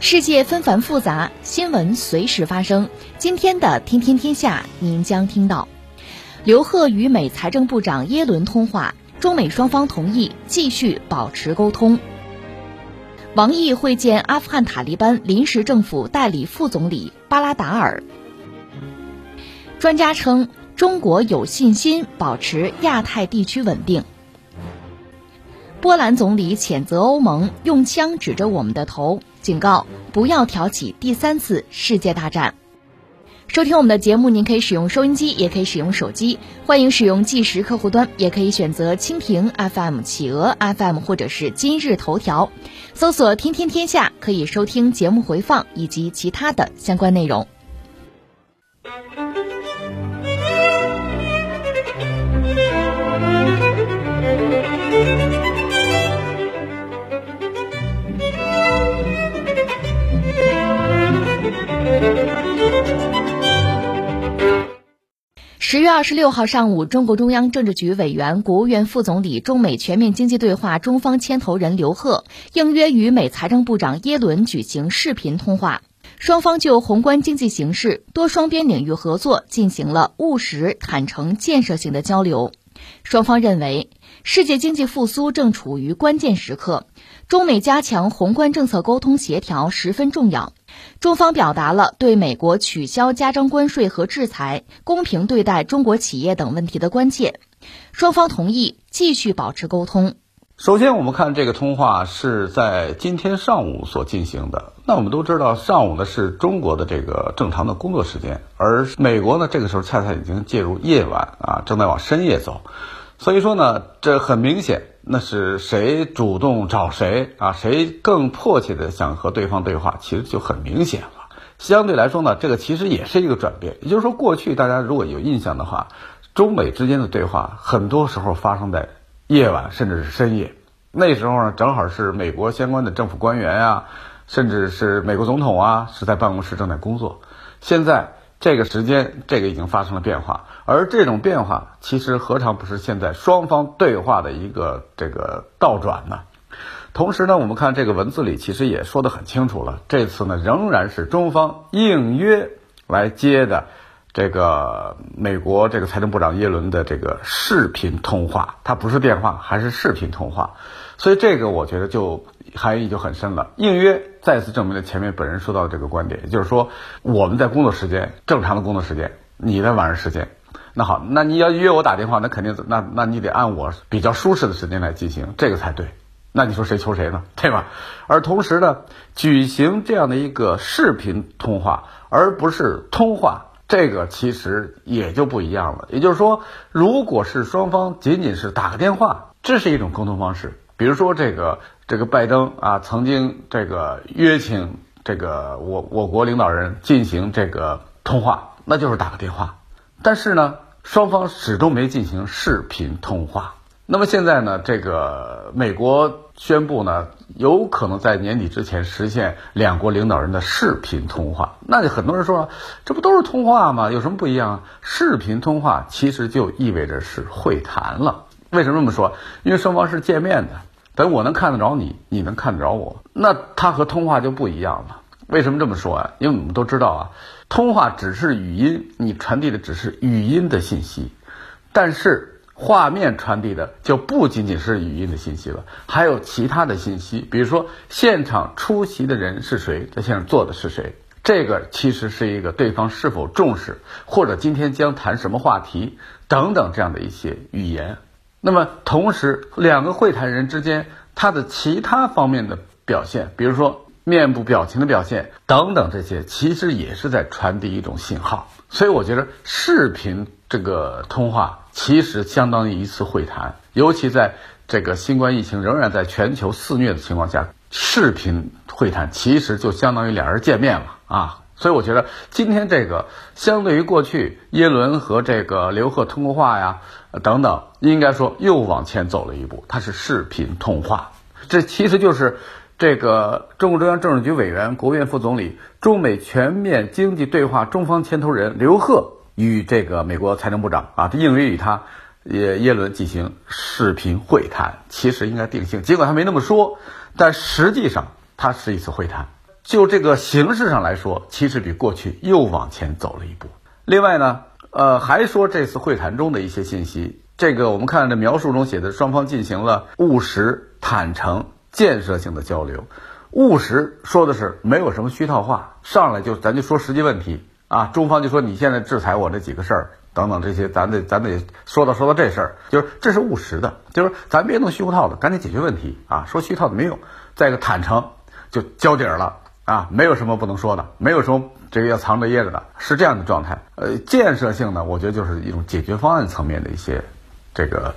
世界纷繁复杂，新闻随时发生。今天的《天天天下》，您将听到：刘鹤与美财政部长耶伦通话，中美双方同意继续保持沟通。王毅会见阿富汗塔利班临时政府代理副总理巴拉达尔。专家称，中国有信心保持亚太地区稳定。波兰总理谴责欧盟用枪指着我们的头，警告不要挑起第三次世界大战。收听我们的节目，您可以使用收音机，也可以使用手机，欢迎使用计时客户端，也可以选择蜻蜓 FM、企鹅 FM 或者是今日头条，搜索“天天天下”，可以收听节目回放以及其他的相关内容。十月二十六号上午，中共中央政治局委员、国务院副总理、中美全面经济对话中方牵头人刘鹤应约与美财政部长耶伦举行视频通话，双方就宏观经济形势、多双边领域合作进行了务实、坦诚、建设性的交流。双方认为，世界经济复苏正处于关键时刻，中美加强宏观政策沟通协调十分重要。中方表达了对美国取消加征关税和制裁、公平对待中国企业等问题的关切，双方同意继续保持沟通。首先，我们看这个通话是在今天上午所进行的。那我们都知道，上午呢是中国的这个正常的工作时间，而美国呢这个时候恰恰已经介入夜晚啊，正在往深夜走。所以说呢，这很明显，那是谁主动找谁啊？谁更迫切的想和对方对话，其实就很明显了。相对来说呢，这个其实也是一个转变。也就是说，过去大家如果有印象的话，中美之间的对话很多时候发生在夜晚，甚至是深夜。那时候呢，正好是美国相关的政府官员啊，甚至是美国总统啊，是在办公室正在工作。现在。这个时间，这个已经发生了变化，而这种变化其实何尝不是现在双方对话的一个这个倒转呢？同时呢，我们看这个文字里其实也说得很清楚了，这次呢仍然是中方应约来接的这个美国这个财政部长耶伦的这个视频通话，它不是电话，还是视频通话，所以这个我觉得就。含义就很深了。应约再次证明了前面本人说到的这个观点，也就是说，我们在工作时间正常的工作时间，你在晚上时间，那好，那你要约我打电话，那肯定那那你得按我比较舒适的时间来进行，这个才对。那你说谁求谁呢？对吧？而同时呢，举行这样的一个视频通话，而不是通话，这个其实也就不一样了。也就是说，如果是双方仅仅是打个电话，这是一种沟通方式。比如说这个这个拜登啊，曾经这个约请这个我我国领导人进行这个通话，那就是打个电话。但是呢，双方始终没进行视频通话。那么现在呢，这个美国宣布呢，有可能在年底之前实现两国领导人的视频通话。那就很多人说，这不都是通话吗？有什么不一样？视频通话其实就意味着是会谈了。为什么这么说？因为双方是见面的。等我能看得着你，你能看得着我，那它和通话就不一样了。为什么这么说啊？因为我们都知道啊，通话只是语音，你传递的只是语音的信息，但是画面传递的就不仅仅是语音的信息了，还有其他的信息，比如说现场出席的人是谁，在现场坐的是谁，这个其实是一个对方是否重视，或者今天将谈什么话题等等这样的一些语言。那么，同时，两个会谈人之间他的其他方面的表现，比如说面部表情的表现等等，这些其实也是在传递一种信号。所以，我觉得视频这个通话其实相当于一次会谈，尤其在这个新冠疫情仍然在全球肆虐的情况下，视频会谈其实就相当于两人见面了啊。所以我觉得今天这个相对于过去耶伦和这个刘鹤通过话呀等等，应该说又往前走了一步，它是视频通话，这其实就是这个中共中央政治局委员、国务院副总理、中美全面经济对话中方牵头人刘鹤与这个美国财政部长啊，他应约与他耶耶伦进行视频会谈，其实应该定性，尽管他没那么说，但实际上它是一次会谈。就这个形式上来说，其实比过去又往前走了一步。另外呢，呃，还说这次会谈中的一些信息，这个我们看这描述中写的，双方进行了务实、坦诚、建设性的交流。务实说的是没有什么虚套话，上来就咱就说实际问题啊。中方就说你现在制裁我这几个事儿等等这些，咱得咱得说到说到这事儿，就是这是务实的，就是咱别弄虚无套的，赶紧解决问题啊。说虚套的没用。再一个坦诚，就交底儿了。啊，没有什么不能说的，没有什么这个要藏着掖着的，是这样的状态。呃，建设性呢，我觉得就是一种解决方案层面的一些这个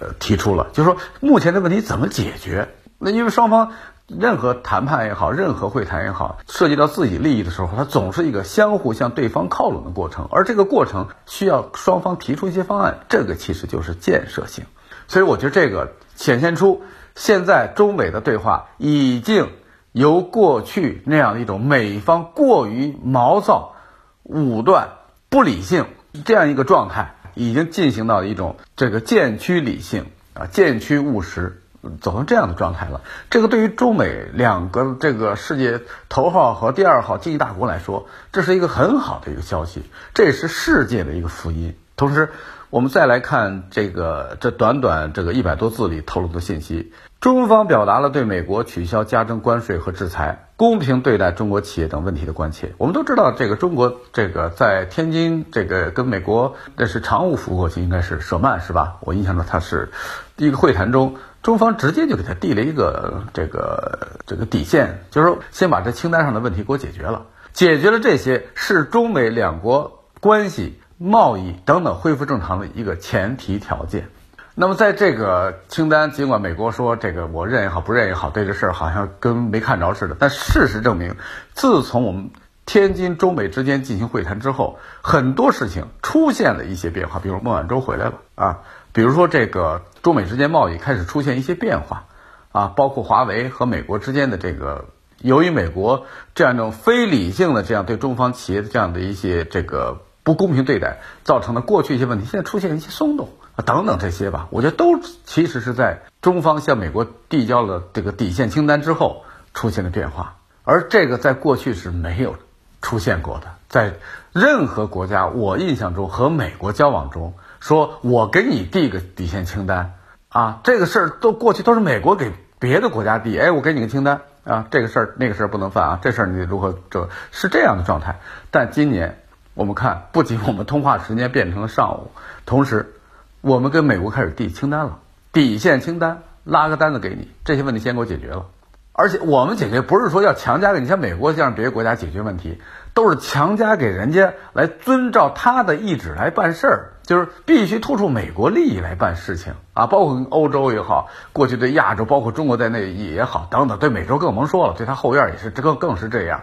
呃提出了，就是说目前的问题怎么解决？那因为双方任何谈判也好，任何会谈也好，涉及到自己利益的时候，它总是一个相互向对方靠拢的过程，而这个过程需要双方提出一些方案，这个其实就是建设性。所以我觉得这个显现出现在中美的对话已经。由过去那样的一种美方过于毛躁、武断、不理性这样一个状态，已经进行到一种这个渐趋理性啊、渐趋务实，走成这样的状态了。这个对于中美两个这个世界头号和第二号经济大国来说，这是一个很好的一个消息，这也是世界的一个福音。同时，我们再来看这个这短短这个一百多字里透露的信息。中方表达了对美国取消加征关税和制裁、公平对待中国企业等问题的关切。我们都知道，这个中国这个在天津这个跟美国那是常务副国务卿，应该是舍曼是吧？我印象中他是第一个会谈中，中方直接就给他递了一个这个这个底线，就是说先把这清单上的问题给我解决了，解决了这些是中美两国关系、贸易等等恢复正常的一个前提条件。那么，在这个清单，尽管美国说这个我认也好，不认也好，对这事儿好像跟没看着似的，但事实证明，自从我们天津中美之间进行会谈之后，很多事情出现了一些变化。比如孟晚舟回来了啊，比如说这个中美之间贸易开始出现一些变化啊，包括华为和美国之间的这个，由于美国这样一种非理性的这样对中方企业的这样的一些这个不公平对待，造成的过去一些问题，现在出现一些松动啊。等等这些吧，我觉得都其实是在中方向美国递交了这个底线清单之后出现的变化，而这个在过去是没有出现过的。在任何国家，我印象中和美国交往中，说我给你递个底线清单啊，这个事儿都过去都是美国给别的国家递，哎，我给你个清单啊，这个事儿那个事儿不能犯啊，这事儿你如何这是这样的状态。但今年我们看，不仅我们通话时间变成了上午，同时。我们跟美国开始递清单了，底线清单，拉个单子给你，这些问题先给我解决了。而且我们解决不是说要强加给你，像美国这样别的国家解决问题，都是强加给人家来遵照他的意志来办事儿，就是必须突出美国利益来办事情啊。包括欧洲也好，过去对亚洲，包括中国在内也好，等等，对美洲更甭说了，对他后院也是这更更是这样，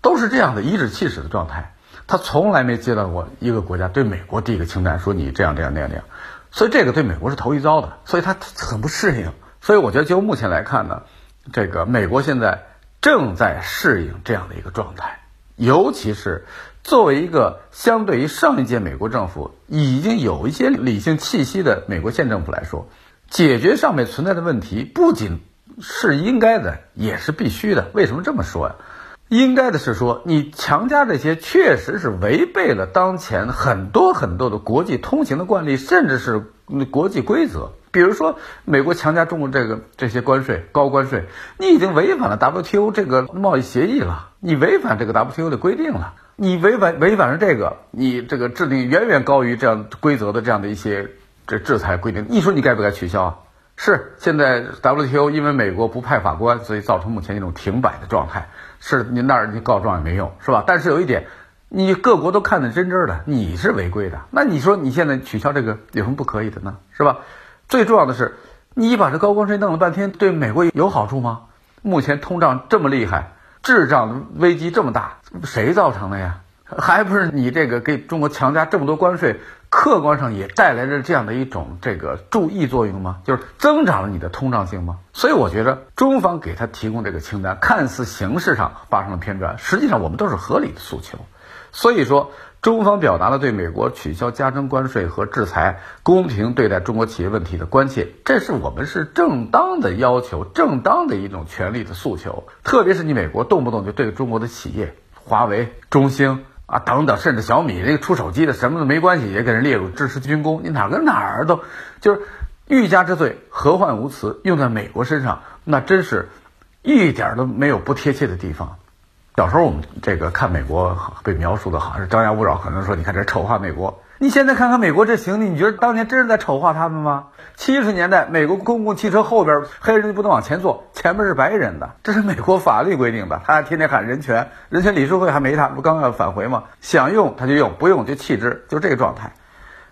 都是这样的颐指气使的状态。他从来没接到过一个国家对美国递个清单，说你这样这样那样那样，所以这个对美国是头一遭的，所以他很不适应。所以我觉得就目前来看呢，这个美国现在正在适应这样的一个状态，尤其是作为一个相对于上一届美国政府已经有一些理性气息的美国县政府来说，解决上面存在的问题不仅是应该的，也是必须的。为什么这么说呀？应该的是说，你强加这些确实是违背了当前很多很多的国际通行的惯例，甚至是国际规则。比如说，美国强加中国这个这些关税、高关税，你已经违反了 WTO 这个贸易协议了，你违反这个 WTO 的规定了，你违反违反了这个，你这个制定远远高于这样规则的这样的一些这制裁规定，你说你该不该取消啊？是现在 WTO 因为美国不派法官，所以造成目前一种停摆的状态。是您那儿你告状也没用，是吧？但是有一点，你各国都看得真真的，你是违规的，那你说你现在取消这个有什么不可以的呢？是吧？最重要的是，你把这高关税弄了半天，对美国有好处吗？目前通胀这么厉害，滞胀危机这么大，谁造成的呀？还不是你这个给中国强加这么多关税，客观上也带来了这样的一种这个注意作用吗？就是增长了你的通胀性吗？所以我觉得中方给他提供这个清单，看似形式上发生了偏转，实际上我们都是合理的诉求。所以说，中方表达了对美国取消加征关税和制裁、公平对待中国企业问题的关切，这是我们是正当的要求，正当的一种权利的诉求。特别是你美国动不动就对中国的企业，华为、中兴啊等等，甚至小米这个出手机的什么都没关系，也给人列入支持军工，你哪跟哪儿都就是欲加之罪，何患无辞？用在美国身上，那真是一点都没有不贴切的地方。小时候我们这个看美国被描述的好像是张牙舞爪，可能说你看这丑化美国。你现在看看美国这行李，你觉得当年真是在丑化他们吗？七十年代美国公共汽车后边黑人就不能往前坐，前面是白人的，这是美国法律规定的。他还天天喊人权，人权理事会还没他，不刚要返回吗？想用他就用，不用就弃之，就这个状态。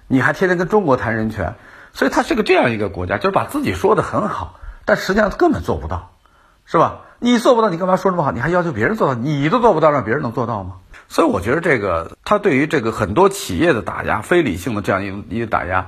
你还天天跟中国谈人权，所以他是个这样一个国家，就是把自己说的很好，但实际上根本做不到，是吧？你做不到，你干嘛说这么好？你还要求别人做到？你都做不到，让别人能做到吗？所以我觉得这个他对于这个很多企业的打压，非理性的这样一一个打压，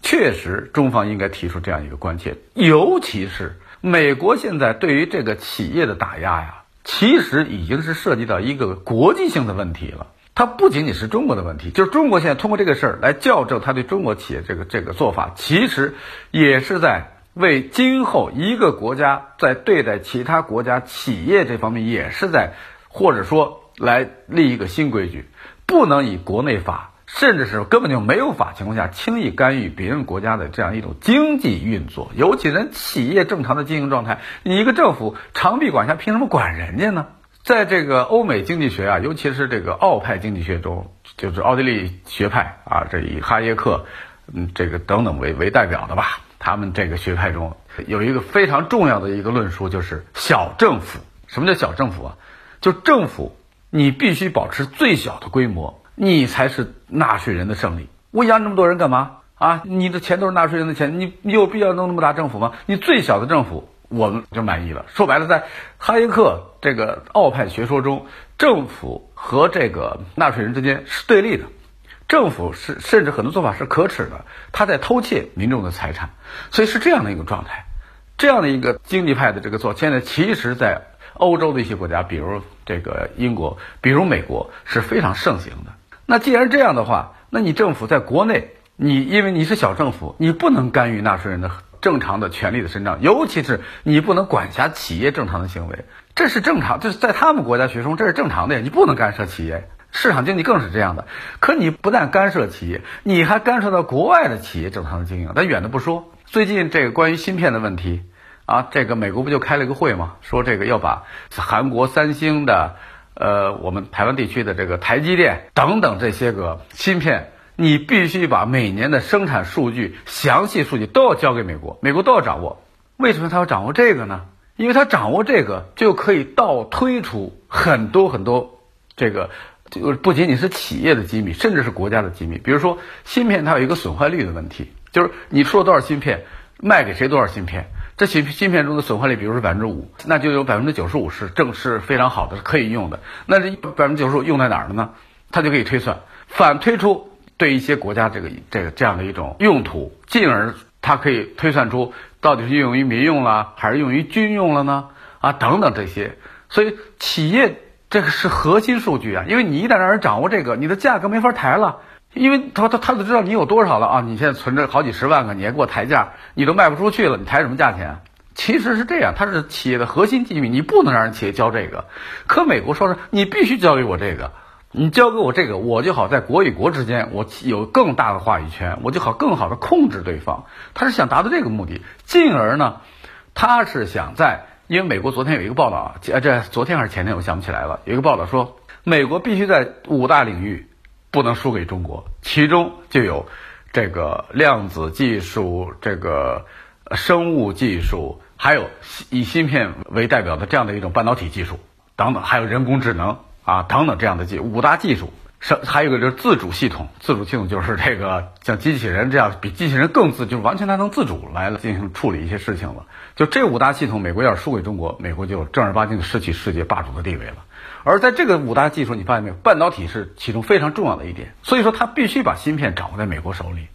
确实中方应该提出这样一个关切。尤其是美国现在对于这个企业的打压呀，其实已经是涉及到一个国际性的问题了。它不仅仅是中国的问题，就是中国现在通过这个事儿来校正他对中国企业这个这个做法，其实也是在。为今后一个国家在对待其他国家企业这方面，也是在或者说来立一个新规矩，不能以国内法，甚至是根本就没有法情况下轻易干预别人国家的这样一种经济运作，尤其人企业正常的经营状态，你一个政府长臂管辖，凭什么管人家呢？在这个欧美经济学啊，尤其是这个奥派经济学中，就是奥地利学派啊，这以哈耶克，嗯，这个等等为为代表的吧。他们这个学派中有一个非常重要的一个论述，就是小政府。什么叫小政府啊？就政府你必须保持最小的规模，你才是纳税人的胜利。我养这么多人干嘛啊？你的钱都是纳税人的钱，你你有必要弄那么大政府吗？你最小的政府我们就满意了。说白了，在哈耶克这个奥派学说中，政府和这个纳税人之间是对立的。政府是甚至很多做法是可耻的，他在偷窃民众的财产，所以是这样的一个状态，这样的一个经济派的这个做，现在其实，在欧洲的一些国家，比如这个英国，比如美国是非常盛行的。那既然这样的话，那你政府在国内，你因为你是小政府，你不能干预纳税人的正常的权利的伸张，尤其是你不能管辖企业正常的行为，这是正常，这是在他们国家学中这是正常的呀，你不能干涉企业。市场经济更是这样的，可你不但干涉企业，你还干涉到国外的企业正常的经营。咱远的不说，最近这个关于芯片的问题，啊，这个美国不就开了一个会吗？说这个要把韩国三星的，呃，我们台湾地区的这个台积电等等这些个芯片，你必须把每年的生产数据、详细数据都要交给美国，美国都要掌握。为什么他要掌握这个呢？因为他掌握这个就可以倒推出很多很多这个。就不仅仅是企业的机密，甚至是国家的机密。比如说芯片，它有一个损坏率的问题，就是你出了多少芯片，卖给谁多少芯片，这芯芯片中的损坏率，比如说百分之五，那就有百分之九十五是正是非常好的，是可以用的。那这百分之九十五用在哪儿了呢？它就可以推算，反推出对一些国家这个这个这样的一种用途，进而它可以推算出到底是用于民用了，还是用于军用了呢？啊，等等这些，所以企业。这个是核心数据啊，因为你一旦让人掌握这个，你的价格没法抬了，因为他他他都知道你有多少了啊，你现在存着好几十万个，你还给我抬价，你都卖不出去了，你抬什么价钱？其实是这样，它是企业的核心机密，你不能让人企业交这个。可美国说是你必须交给我这个，你交给我这个，我就好在国与国之间，我有更大的话语权，我就好更好的控制对方。他是想达到这个目的，进而呢，他是想在。因为美国昨天有一个报道啊，这昨天还是前天，我想不起来了。有一个报道说，美国必须在五大领域不能输给中国，其中就有这个量子技术、这个生物技术，还有以芯片为代表的这样的一种半导体技术等等，还有人工智能啊等等这样的技五大技术，是还有一个就是自主系统，自主系统就是这个像机器人这样比机器人更自，就是完全它能自主来进行处理一些事情了。就这五大系统，美国要是输给中国，美国就正儿八经的失去世界霸主的地位了。而在这个五大技术，你发现没有，半导体是其中非常重要的一点。所以说，它必须把芯片掌握在美国手里。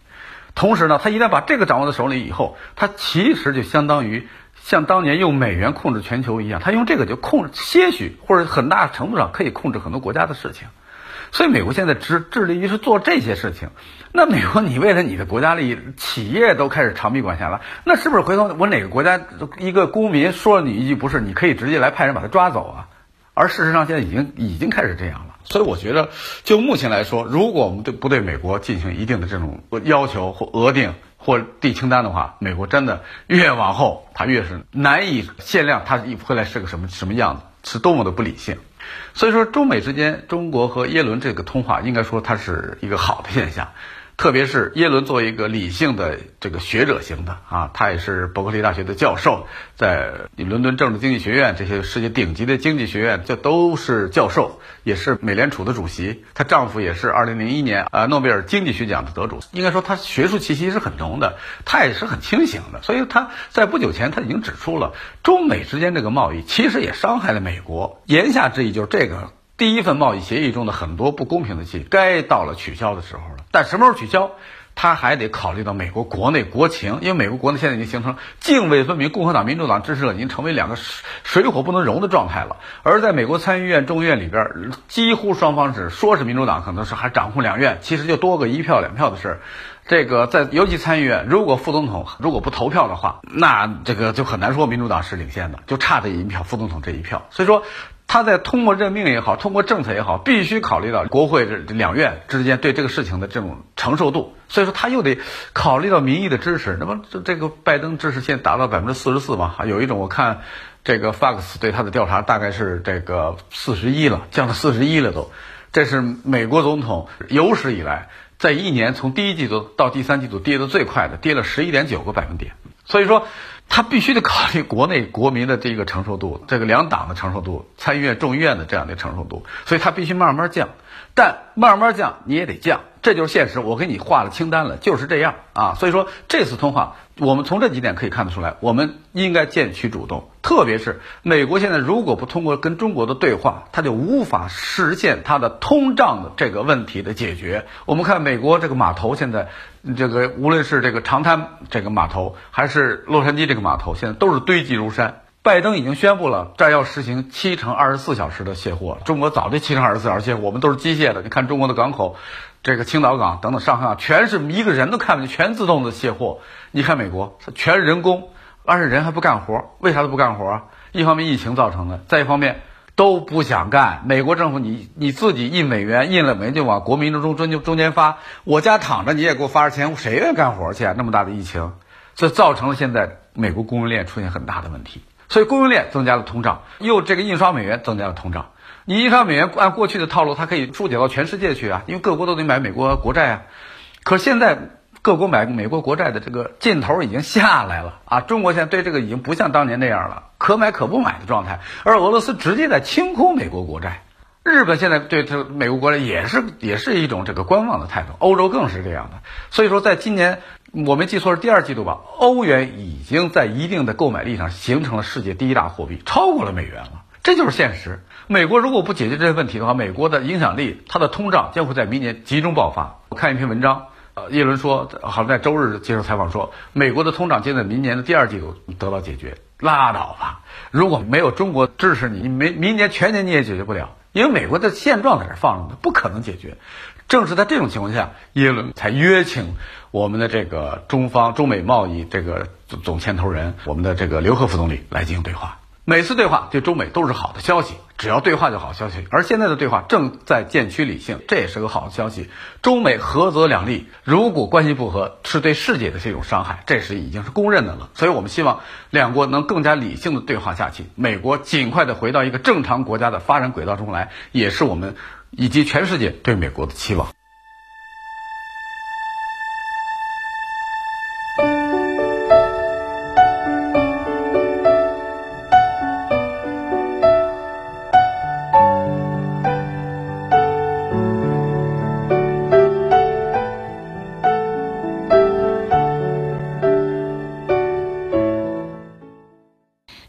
同时呢，它一旦把这个掌握在手里以后，它其实就相当于像当年用美元控制全球一样，它用这个就控制些许或者很大程度上可以控制很多国家的事情。所以，美国现在致致力于是做这些事情。那美国，你为了你的国家利益，企业都开始长臂管辖了，那是不是回头我哪个国家一个公民说了你一句不是，你可以直接来派人把他抓走啊？而事实上，现在已经已经开始这样了。所以，我觉得就目前来说，如果我们对不对美国进行一定的这种要求或额定或递清单的话，美国真的越往后，它越是难以限量，它会来是个什么什么样子，是多么的不理性。所以说，中美之间，中国和耶伦这个通话，应该说它是一个好的现象。特别是耶伦作为一个理性的这个学者型的啊，他也是伯克利大学的教授，在伦敦政治经济学院这些世界顶级的经济学院，这都是教授，也是美联储的主席。她丈夫也是二零零一年啊诺贝尔经济学奖的得主。应该说，他学术气息是很浓的，他也是很清醒的。所以他在不久前他已经指出了，中美之间这个贸易其实也伤害了美国。言下之意就是这个。第一份贸易协议中的很多不公平的契，该到了取消的时候了。但什么时候取消，他还得考虑到美国国内国情，因为美国国内现在已经形成泾渭分明，共和党、民主党支持者已经成为两个水火不能容的状态了。而在美国参议院、众议院里边，几乎双方是说是民主党可能是还掌控两院，其实就多个一票两票的事儿。这个在尤其参议院，如果副总统如果不投票的话，那这个就很难说民主党是领先的，就差这一票，副总统这一票。所以说。他在通过任命也好，通过政策也好，必须考虑到国会两院之间对这个事情的这种承受度，所以说他又得考虑到民意的支持。那么这这个拜登支持现在达到百分之四十四吧？有一种我看这个 Fox 对他的调查大概是这个四十一了，降到四十一了都。这是美国总统有史以来在一年从第一季度到第三季度跌得最快的，跌了十一点九个百分点。所以说。他必须得考虑国内国民的这个承受度，这个两党的承受度，参议院、众议院的这样的承受度，所以他必须慢慢降。但慢慢降你也得降，这就是现实。我给你画了清单了，就是这样啊。所以说这次通话，我们从这几点可以看得出来，我们应该渐取主动。特别是美国现在如果不通过跟中国的对话，它就无法实现它的通胀的这个问题的解决。我们看美国这个码头现在，这个无论是这个长滩这个码头，还是洛杉矶这个码头，现在都是堆积如山。拜登已经宣布了，这要实行七乘二十四小时的卸货。中国早就七乘二十四小时卸货，我们都是机械的。你看中国的港口，这个青岛港等等上海港，全是一个人都看不见，全自动的卸货。你看美国，全人工，而且人还不干活，为啥都不干活？一方面疫情造成的，再一方面都不想干。美国政府，你你自己印美元，印了美元就往国民中中中间发，我家躺着你也给我发着钱，谁愿意干活去啊？那么大的疫情，这造成了现在美国供应链出现很大的问题。所以供应链增加了通胀，又这个印刷美元增加了通胀。你印刷美元按过去的套路，它可以输解到全世界去啊，因为各国都得买美国国债啊。可现在各国买美国国债的这个劲头已经下来了啊，中国现在对这个已经不像当年那样了，可买可不买的状态。而俄罗斯直接在清空美国国债，日本现在对这美国国债也是也是一种这个观望的态度，欧洲更是这样的。所以说，在今年。我没记错是第二季度吧？欧元已经在一定的购买力上形成了世界第一大货币，超过了美元了。这就是现实。美国如果不解决这些问题的话，美国的影响力，它的通胀将会在明年集中爆发。我看一篇文章，呃，耶伦说，好像在周日接受采访说，美国的通胀将在明年的第二季度得到解决。拉倒吧！如果没有中国支持你，你没明年全年你也解决不了，因为美国的现状在这放着呢，不可能解决。正是在这种情况下，耶伦才约请我们的这个中方中美贸易这个总牵头人，我们的这个刘鹤副总理来进行对话。每次对话对中美都是好的消息，只要对话就好消息。而现在的对话正在渐趋理性，这也是个好消息。中美合则两利，如果关系不和，是对世界的这种伤害，这是已经是公认的了。所以我们希望两国能更加理性的对话下去，美国尽快的回到一个正常国家的发展轨道中来，也是我们。以及全世界对美国的期望。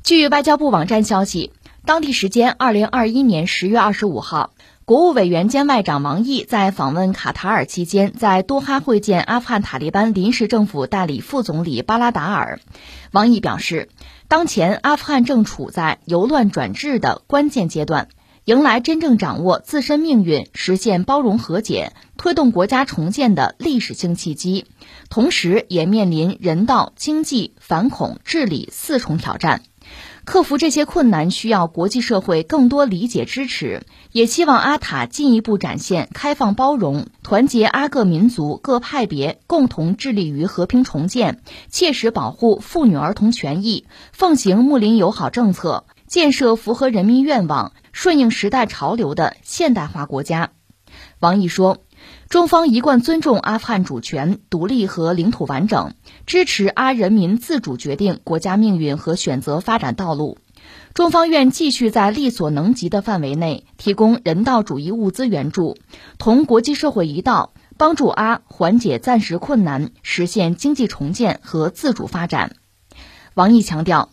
据外交部网站消息当地时间二零二一年十月二十五号国务委员兼外长王毅在访问卡塔尔期间，在多哈会见阿富汗塔利班临时政府代理副总理巴拉达尔。王毅表示，当前阿富汗正处在由乱转治的关键阶段，迎来真正掌握自身命运、实现包容和解、推动国家重建的历史性契机，同时也面临人道、经济、反恐、治理四重挑战。克服这些困难需要国际社会更多理解支持，也希望阿塔进一步展现开放包容、团结阿各民族各派别，共同致力于和平重建，切实保护妇女儿童权益，奉行睦邻友好政策，建设符合人民愿望、顺应时代潮流的现代化国家。王毅说。中方一贯尊重阿富汗主权、独立和领土完整，支持阿人民自主决定国家命运和选择发展道路。中方愿继续在力所能及的范围内提供人道主义物资援助，同国际社会一道，帮助阿缓解暂时困难，实现经济重建和自主发展。王毅强调，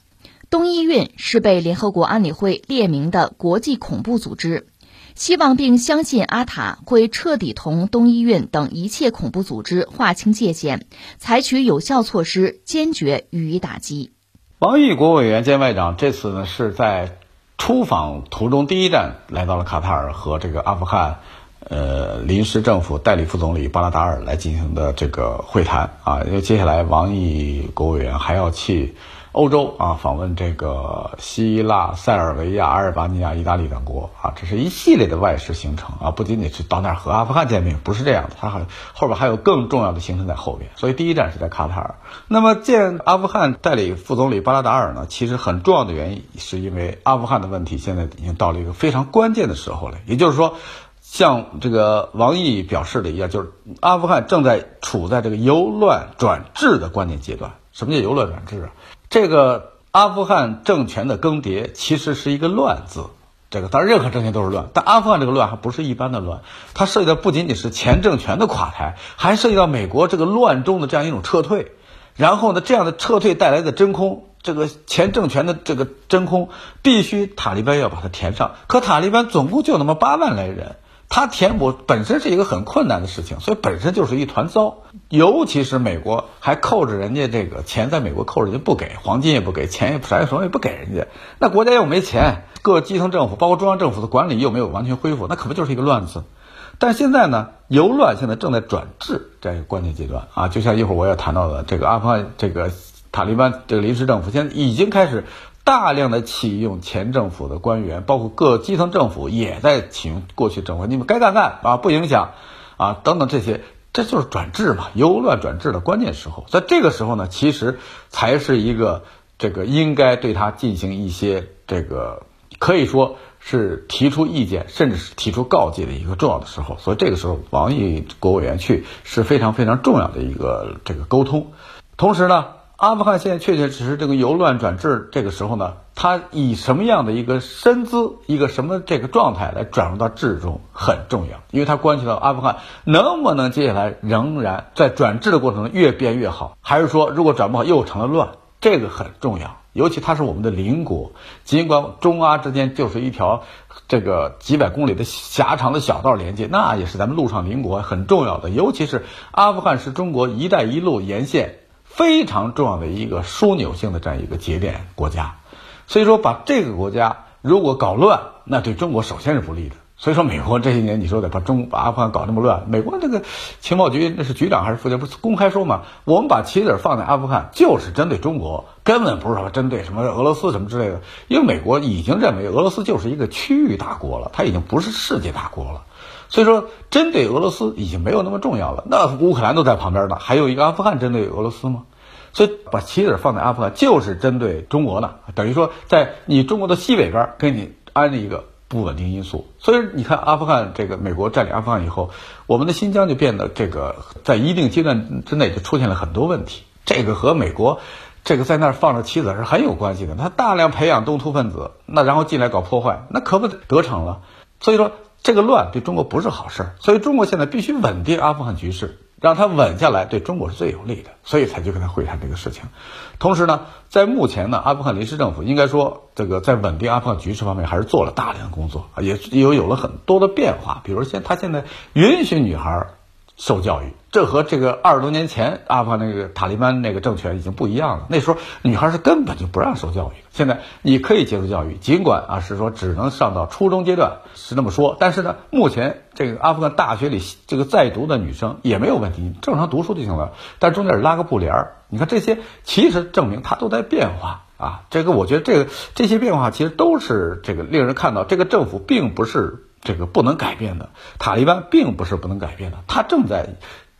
东伊运是被联合国安理会列明的国际恐怖组织。希望并相信阿塔会彻底同东伊运等一切恐怖组织划清界限，采取有效措施，坚决予以打击。王毅国务委员兼外长这次呢是在出访途中第一站来到了卡塔尔，和这个阿富汗呃临时政府代理副总理巴拉达尔来进行的这个会谈啊，因为接下来王毅国务委员还要去。欧洲啊，访问这个希腊、塞尔维亚、阿尔巴尼亚、意大利等国啊，这是一系列的外事行程啊，不仅仅是到那儿和阿富汗见面，不是这样的，他还后边还有更重要的行程在后边。所以第一站是在卡塔尔。那么见阿富汗代理副总理巴拉达尔呢，其实很重要的原因是因为阿富汗的问题现在已经到了一个非常关键的时候了。也就是说，像这个王毅表示的一样，就是阿富汗正在处在这个由乱转治的关键阶段。什么叫由乱转治啊？这个阿富汗政权的更迭其实是一个“乱”字，这个当然任何政权都是乱，但阿富汗这个乱还不是一般的乱，它涉及到不仅仅是前政权的垮台，还涉及到美国这个乱中的这样一种撤退，然后呢，这样的撤退带来的真空，这个前政权的这个真空必须塔利班要把它填上，可塔利班总共就那么八万来人。它填补本身是一个很困难的事情，所以本身就是一团糟。尤其是美国还扣着人家这个钱，在美国扣着人家不给，黄金也不给，钱也不啥什么也不给人家。那国家又没钱，各基层政府包括中央政府的管理又没有完全恢复，那可不就是一个乱字？但现在呢，由乱现在正在转治这样一个关键阶段啊，就像一会儿我要谈到的这个阿富汗这个塔利班这个临时政府，现在已经开始。大量的启用前政府的官员，包括各基层政府也在启用过去政府，你们该干干啊，不影响啊，等等这些，这就是转制嘛，由乱转治的关键时候，在这个时候呢，其实才是一个这个应该对他进行一些这个可以说是提出意见，甚至是提出告诫的一个重要的时候，所以这个时候王毅国务委员去是非常非常重要的一个这个沟通，同时呢。阿富汗现在确确实实这个由乱转治，这个时候呢，他以什么样的一个身姿，一个什么这个状态来转入到治中很重要，因为它关系到阿富汗能不能接下来仍然在转治的过程中越变越好，还是说如果转不好又成了乱，这个很重要。尤其它是我们的邻国，尽管中阿之间就是一条这个几百公里的狭长的小道连接，那也是咱们陆上邻国很重要的。尤其是阿富汗是中国“一带一路”沿线。非常重要的一个枢纽性的这样一个节点国家，所以说把这个国家如果搞乱，那对中国首先是不利的。所以说美国这些年你说得把中把阿富汗搞那么乱，美国这个情报局那是局长还是副局不是公开说嘛？我们把棋子放在阿富汗就是针对中国，根本不是说针对什么俄罗斯什么之类的。因为美国已经认为俄罗斯就是一个区域大国了，它已经不是世界大国了。所以说，针对俄罗斯已经没有那么重要了。那乌克兰都在旁边呢，还有一个阿富汗针对俄罗斯吗？所以把棋子放在阿富汗，就是针对中国呢。等于说，在你中国的西北边给你安了一个不稳定因素。所以你看，阿富汗这个美国占领阿富汗以后，我们的新疆就变得这个在一定阶段之内就出现了很多问题。这个和美国这个在那儿放着棋子是很有关系的。他大量培养东突分子，那然后进来搞破坏，那可不得逞了。所以说。这个乱对中国不是好事儿，所以中国现在必须稳定阿富汗局势，让它稳下来，对中国是最有利的，所以才去跟他会谈这个事情。同时呢，在目前呢，阿富汗临时政府应该说，这个在稳定阿富汗局势方面还是做了大量工作啊，也有有了很多的变化。比如现他现在允许女孩受教育。这和这个二十多年前阿富汗那个塔利班那个政权已经不一样了。那时候女孩是根本就不让受教育。现在你可以接受教育，尽管啊是说只能上到初中阶段，是那么说。但是呢，目前这个阿富汗大学里这个在读的女生也没有问题，正常读书就行了。但中间拉个布帘儿，你看这些其实证明它都在变化啊。这个我觉得这个这些变化其实都是这个令人看到，这个政府并不是这个不能改变的，塔利班并不是不能改变的，它正在。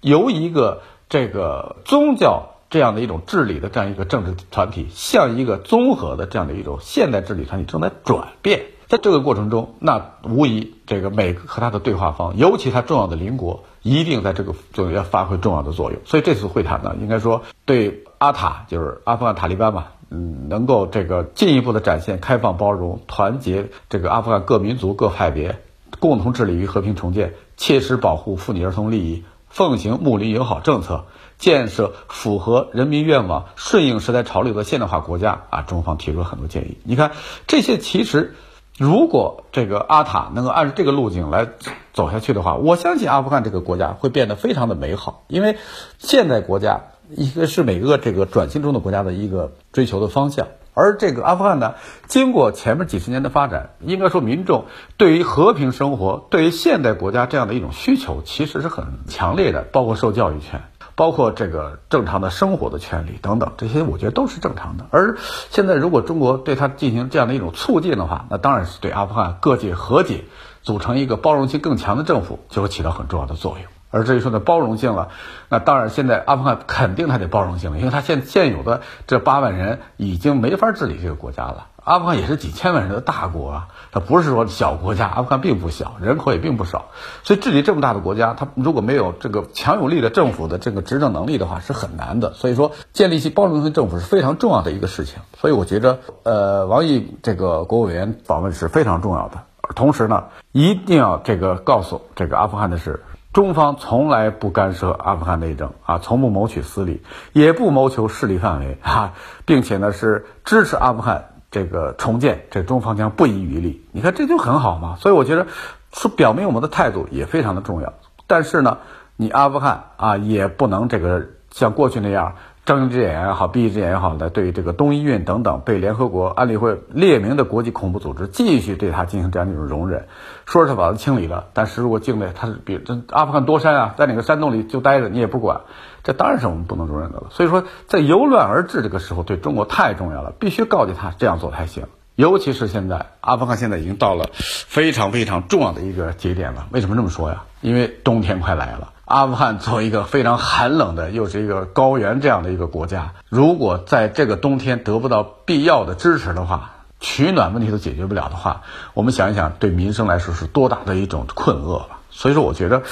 由一个这个宗教这样的一种治理的这样一个政治团体，向一个综合的这样的一种现代治理团体正在转变。在这个过程中，那无疑这个美和他的对话方，尤其他重要的邻国，一定在这个中要发挥重要的作用。所以这次会谈呢，应该说对阿塔就是阿富汗塔利班嘛，嗯，能够这个进一步的展现开放包容、团结这个阿富汗各民族各派别，共同致力于和平重建，切实保护妇女儿童利益。奉行睦邻友好政策，建设符合人民愿望、顺应时代潮流的现代化国家啊！中方提出了很多建议。你看这些，其实如果这个阿塔能够按照这个路径来走下去的话，我相信阿富汗这个国家会变得非常的美好。因为现代国家一个是每个这个转型中的国家的一个追求的方向。而这个阿富汗呢，经过前面几十年的发展，应该说民众对于和平生活、对于现代国家这样的一种需求，其实是很强烈的。包括受教育权，包括这个正常的生活的权利等等，这些我觉得都是正常的。而现在如果中国对它进行这样的一种促进的话，那当然是对阿富汗各界和解，组成一个包容性更强的政府，就会起到很重要的作用。而至于说的包容性了，那当然现在阿富汗肯定它得包容性了，因为它现现有的这八万人已经没法治理这个国家了。阿富汗也是几千万人的大国啊，它不是说小国家，阿富汗并不小，人口也并不少，所以治理这么大的国家，它如果没有这个强有力的政府的这个执政能力的话，是很难的。所以说，建立起包容性政府是非常重要的一个事情。所以我觉得，呃，王毅这个国务委员访问是非常重要的。同时呢，一定要这个告诉这个阿富汗的是。中方从来不干涉阿富汗内政啊，从不谋取私利，也不谋求势力范围 啊，并且呢是支持阿富汗这个重建，这中方将不遗余力。你看这就很好嘛，所以我觉得说表明我们的态度也非常的重要。但是呢，你阿富汗啊也不能这个像过去那样。睁一只眼也好，闭一只眼也好，来对于这个东伊运等等被联合国安理会列明的国际恐怖组织，继续对他进行这样一种容忍，说是把它清理了，但是如果境内他是比这阿富汗多山啊，在哪个山洞里就待着，你也不管，这当然是我们不能容忍的了。所以说，在由乱而治这个时候，对中国太重要了，必须告诫他这样做才行。尤其是现在，阿富汗现在已经到了非常非常重要的一个节点了。为什么这么说呀？因为冬天快来了。阿富汗作为一个非常寒冷的，又是一个高原这样的一个国家，如果在这个冬天得不到必要的支持的话，取暖问题都解决不了的话，我们想一想，对民生来说是多大的一种困厄吧。所以说，我觉得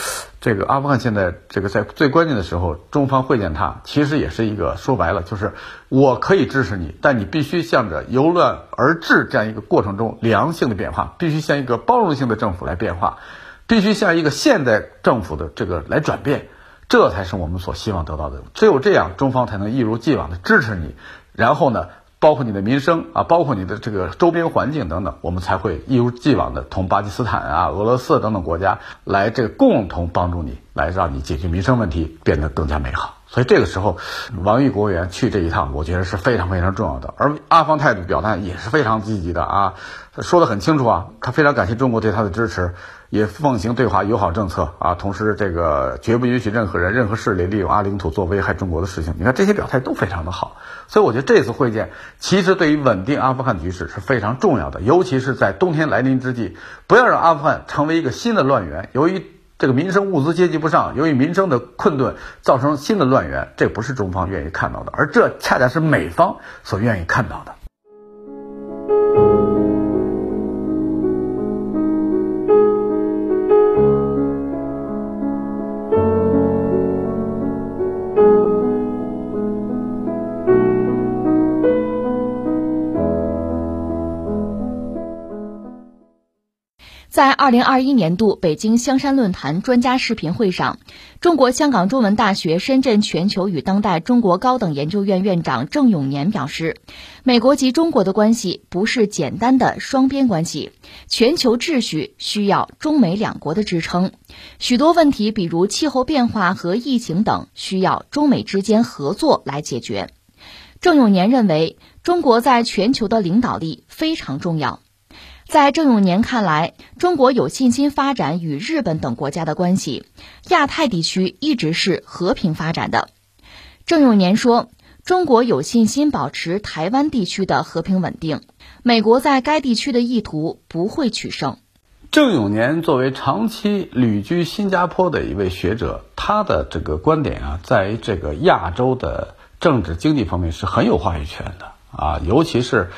这个阿富汗现在这个在最关键的时候，中方会见他，其实也是一个说白了，就是我可以支持你，但你必须向着由乱而治这样一个过程中良性的变化，必须向一个包容性的政府来变化。必须向一个现代政府的这个来转变，这才是我们所希望得到的。只有这样，中方才能一如既往的支持你。然后呢，包括你的民生啊，包括你的这个周边环境等等，我们才会一如既往的同巴基斯坦啊、俄罗斯等等国家来这个共同帮助你，来让你解决民生问题，变得更加美好。所以这个时候，王毅国务员去这一趟，我觉得是非常非常重要的。而阿方态度表态也是非常积极的啊，说的很清楚啊，他非常感谢中国对他的支持。也奉行对华友好政策啊，同时这个绝不允许任何人、任何势力利用阿领土做危害中国的事情。你看这些表态都非常的好，所以我觉得这次会见其实对于稳定阿富汗局势是非常重要的，尤其是在冬天来临之际，不要让阿富汗成为一个新的乱源。由于这个民生物资接济不上，由于民生的困顿造成新的乱源，这不是中方愿意看到的，而这恰恰是美方所愿意看到的。二零二一年度北京香山论坛专家视频会上，中国香港中文大学深圳全球与当代中国高等研究院院长郑永年表示，美国及中国的关系不是简单的双边关系，全球秩序需要中美两国的支撑，许多问题，比如气候变化和疫情等，需要中美之间合作来解决。郑永年认为，中国在全球的领导力非常重要。在郑永年看来，中国有信心发展与日本等国家的关系，亚太地区一直是和平发展的。郑永年说，中国有信心保持台湾地区的和平稳定，美国在该地区的意图不会取胜。郑永年作为长期旅居新加坡的一位学者，他的这个观点啊，在这个亚洲的政治经济方面是很有话语权的啊，尤其是。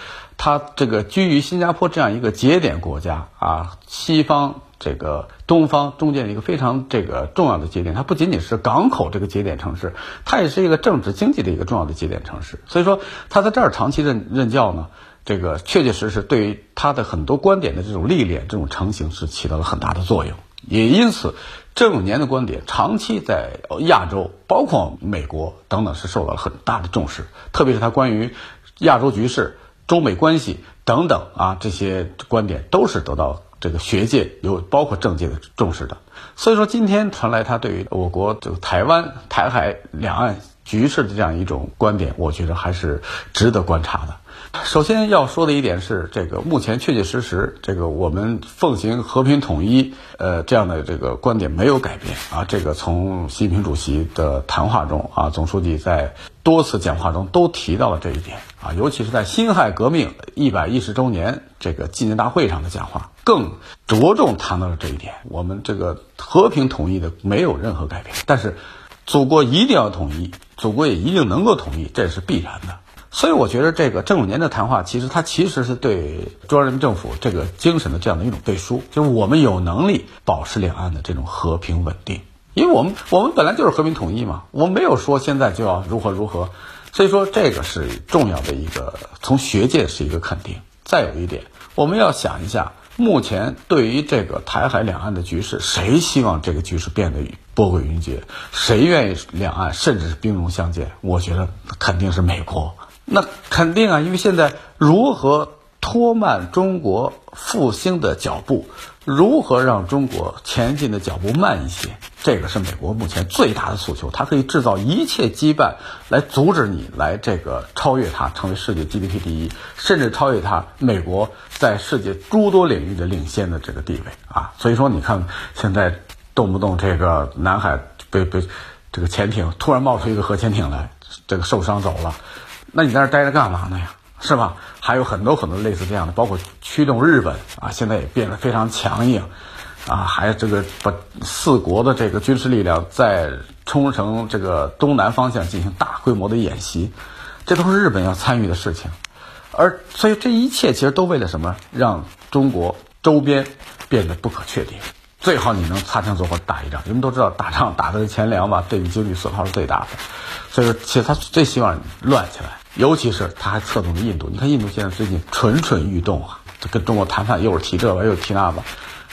他这个居于新加坡这样一个节点国家啊，西方这个东方中间的一个非常这个重要的节点，它不仅仅是港口这个节点城市，它也是一个政治经济的一个重要的节点城市。所以说，他在这儿长期任任教呢，这个确确实实对于他的很多观点的这种历练、这种成型是起到了很大的作用。也因此，郑永年的观点长期在亚洲，包括美国等等，是受到了很大的重视，特别是他关于亚洲局势。中美关系等等啊，这些观点都是得到这个学界有包括政界的重视的。所以说，今天传来他对于我国这个台湾、台海两岸局势的这样一种观点，我觉得还是值得观察的。首先要说的一点是，这个目前确确实实，这个我们奉行和平统一，呃，这样的这个观点没有改变啊。这个从习近平主席的谈话中啊，总书记在多次讲话中都提到了这一点啊，尤其是在辛亥革命一百一十周年这个纪念大会上的讲话，更着重谈到了这一点。我们这个和平统一的没有任何改变，但是祖国一定要统一，祖国也一定能够统一，这是必然的。所以我觉得这个郑永年的谈话，其实他其实是对中央人民政府这个精神的这样的一种背书，就是我们有能力保持两岸的这种和平稳定，因为我们我们本来就是和平统一嘛，我们没有说现在就要如何如何，所以说这个是重要的一个从学界是一个肯定。再有一点，我们要想一下，目前对于这个台海两岸的局势，谁希望这个局势变得波诡云谲？谁愿意两岸甚至是兵戎相见？我觉得肯定是美国。那肯定啊，因为现在如何拖慢中国复兴的脚步，如何让中国前进的脚步慢一些，这个是美国目前最大的诉求。它可以制造一切羁绊来阻止你来这个超越它，成为世界 GDP 第一，甚至超越它美国在世界诸多领域的领先的这个地位啊。所以说，你看现在动不动这个南海被被这个潜艇突然冒出一个核潜艇来，这个受伤走了。那你在那待着干嘛呢呀？是吧？还有很多很多类似这样的，包括驱动日本啊，现在也变得非常强硬，啊，还有这个把四国的这个军事力量在冲绳这个东南方向进行大规模的演习，这都是日本要参与的事情。而所以这一切其实都为了什么？让中国周边变得不可确定。最好你能擦枪走火打一仗，人们都知道打仗打的是钱粮嘛，对你经济损耗是最大的。所以说，其实他最希望乱起来，尤其是他还侧重印度。你看印度现在最近蠢蠢欲动啊，这跟中国谈判又是提这个又是提那个，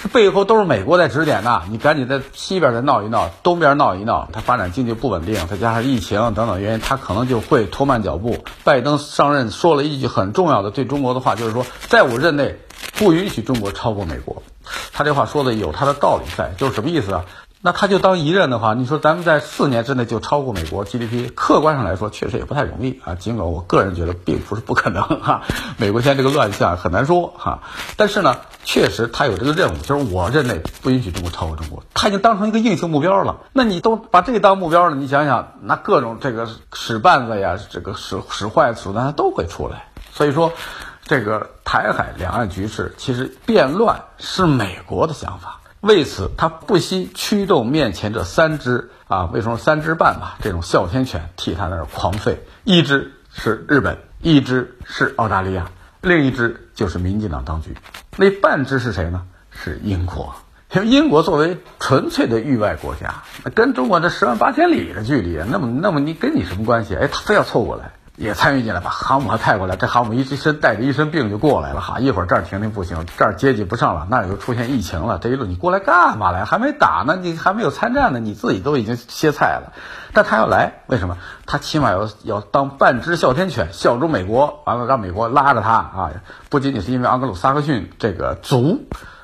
这背后都是美国在指点呐。你赶紧在西边再闹一闹，东边闹一闹，它发展经济不稳定，再加上疫情等等原因，它可能就会拖慢脚步。拜登上任说了一句很重要的对中国的话，就是说，在我任内不允许中国超过美国。他这话说的有他的道理在，就是什么意思啊？那他就当一任的话，你说咱们在四年之内就超过美国 GDP，客观上来说确实也不太容易啊。尽管我个人觉得并不是不可能哈，美国现在这个乱象很难说哈。但是呢，确实他有这个任务，就是我任内不允许中国超过中国，他已经当成一个硬性目标了。那你都把这个当目标了，你想想，那各种这个使绊子呀，这个使使坏的手段他都会出来。所以说。这个台海两岸局势其实变乱是美国的想法，为此他不惜驱动面前这三只啊，为什么三只半吧？这种哮天犬替他那儿狂吠，一只是日本，一只是澳大利亚，另一只就是民进党当局。那半只是谁呢？是英国。因为英国作为纯粹的域外国家，跟中国这十万八千里的距离，那么那么你跟你什么关系？哎，他非要凑过来。也参与进来，把航母还派过来，这航母一身带着一身病就过来了，哈，一会儿这儿停停不行，这儿接济不上了，那儿又出现疫情了，这一路你过来干嘛来？还没打呢，你还没有参战呢，你自己都已经歇菜了。但他要来，为什么？他起码要要当半只哮天犬，效忠美国，完了让美国拉着他啊！不仅仅是因为盎格鲁撒克逊这个族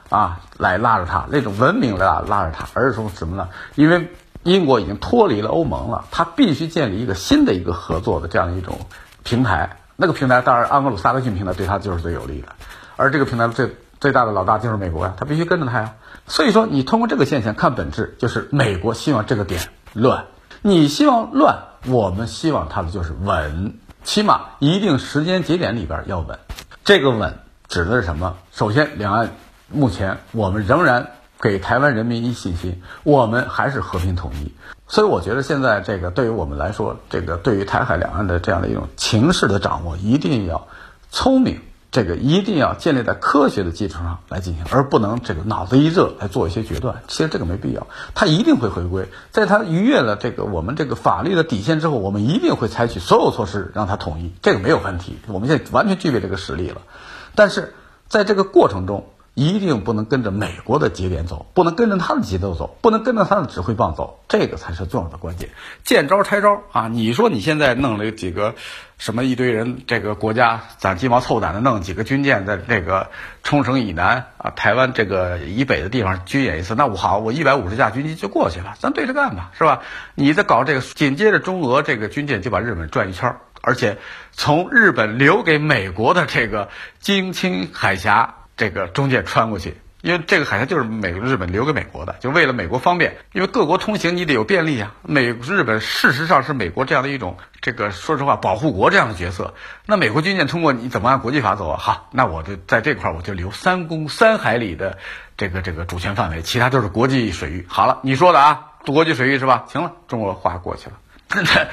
啊来拉着他，那种文明来拉着他，而是说什么呢？因为。英国已经脱离了欧盟了，它必须建立一个新的一个合作的这样一种平台。那个平台当然，安格鲁撒克逊平台对它就是最有利的，而这个平台最最大的老大就是美国呀，它必须跟着它呀。所以说，你通过这个现象看本质，就是美国希望这个点乱，你希望乱，我们希望它的就是稳，起码一定时间节点里边要稳。这个稳指的是什么？首先，两岸目前我们仍然。给台湾人民以信心，我们还是和平统一。所以我觉得现在这个对于我们来说，这个对于台海两岸的这样的一种情势的掌握，一定要聪明，这个一定要建立在科学的基础上来进行，而不能这个脑子一热来做一些决断。其实这个没必要，他一定会回归，在他逾越了这个我们这个法律的底线之后，我们一定会采取所有措施让他统一，这个没有问题。我们现在完全具备这个实力了，但是在这个过程中。一定不能跟着美国的节点走，不能跟着他的节奏走，不能跟着他的指挥棒走，这个才是重要的关键。见招拆招啊！你说你现在弄了几个什么一堆人，这个国家攒鸡毛凑胆的弄几个军舰在这个冲绳以南啊，台湾这个以北的地方军演一次，那我好，我一百五十架军机就过去了，咱对着干吧，是吧？你在搞这个，紧接着中俄这个军舰就把日本转一圈，而且从日本留给美国的这个京青海峡。这个中间穿过去，因为这个海峡就是美日本留给美国的，就为了美国方便，因为各国通行你得有便利啊。美日本事实上是美国这样的一种这个说实话保护国这样的角色。那美国军舰通过你怎么按国际法走啊？好，那我就在这块我就留三公三海里的这个这个主权范围，其他都是国际水域。好了，你说的啊，国际水域是吧？行了，中国话过去了。